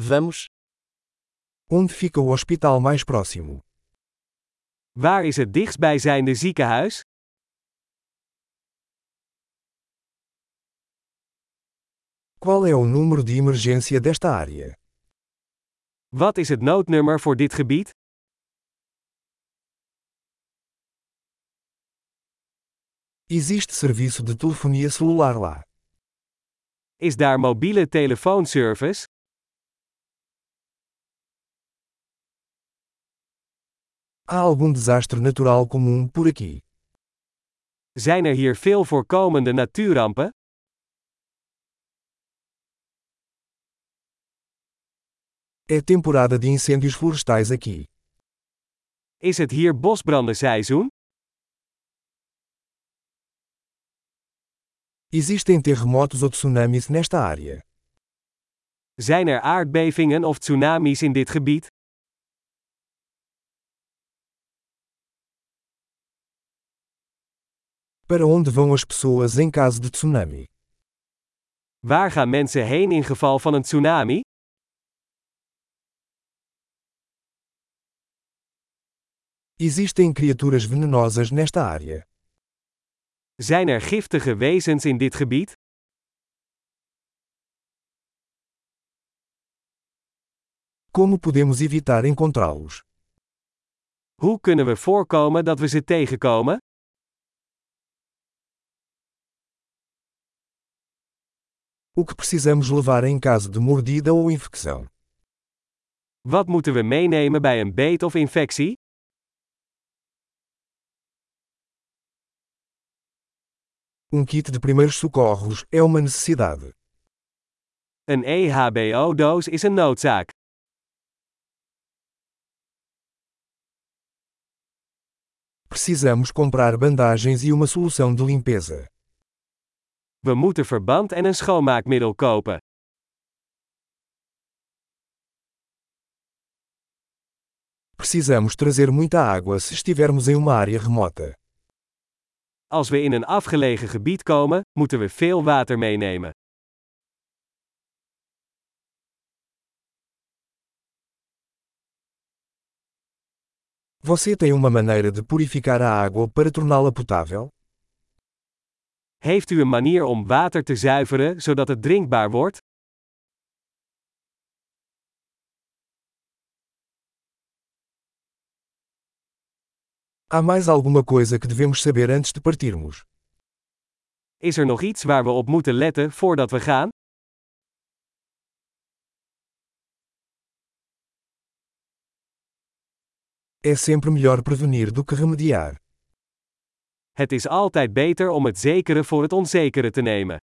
Vamos. Onde fica o hospital mais próximo? Waar is het dichtstbijzijnde ziekenhuis? Qual é o número de emergência desta área? Wat is het noodnummer voor dit gebied? Existe serviço de telefonia celular lá. Is daar mobiele telefoonservice? Há algum desastre natural comum por aqui? Zijn er hier veel voorkomende natuurrampen? É temporada de incêndios florestais aqui. Is het hier bosbrandenseizoen? Existem terremotos ou tsunamis nesta área. Zijn er aardbevingen of tsunamis in dit gebied? Para onde vão as pessoas em caso de tsunami? Waar gaan mensen heen in geval van een tsunami? Existem criaturas venenosas nesta área. Zijn er giftige wezens in dit gebied? Como podemos evitar encontrá-los? Hoe kunnen we voorkomen dat we ze tegenkomen? O que precisamos levar em caso de mordida ou infecção? Wat moeten we meenemen bij een beet of infectie? Um kit de primeiros socorros é uma necessidade. Een EHBO-doos is een noodzaak. Precisamos comprar bandagens e uma solução de limpeza. We moeten verband en een schoonmaakmiddel kopen. Precisamos trazer muita água se estivermos em uma área remota. Als we in een afgelegen gebied komen, moeten we veel water meenemen. Você tem uma maneira de purificar a água para torná-la potável? Heeft u een manier om water te zuiveren zodat het drinkbaar wordt? Há mais alguma coisa que devemos saber antes de partirmos? Is er nog iets waar we op moeten letten voordat we gaan? É sempre melhor prevenir do que remediar. Het is altijd beter om het zekere voor het onzekere te nemen.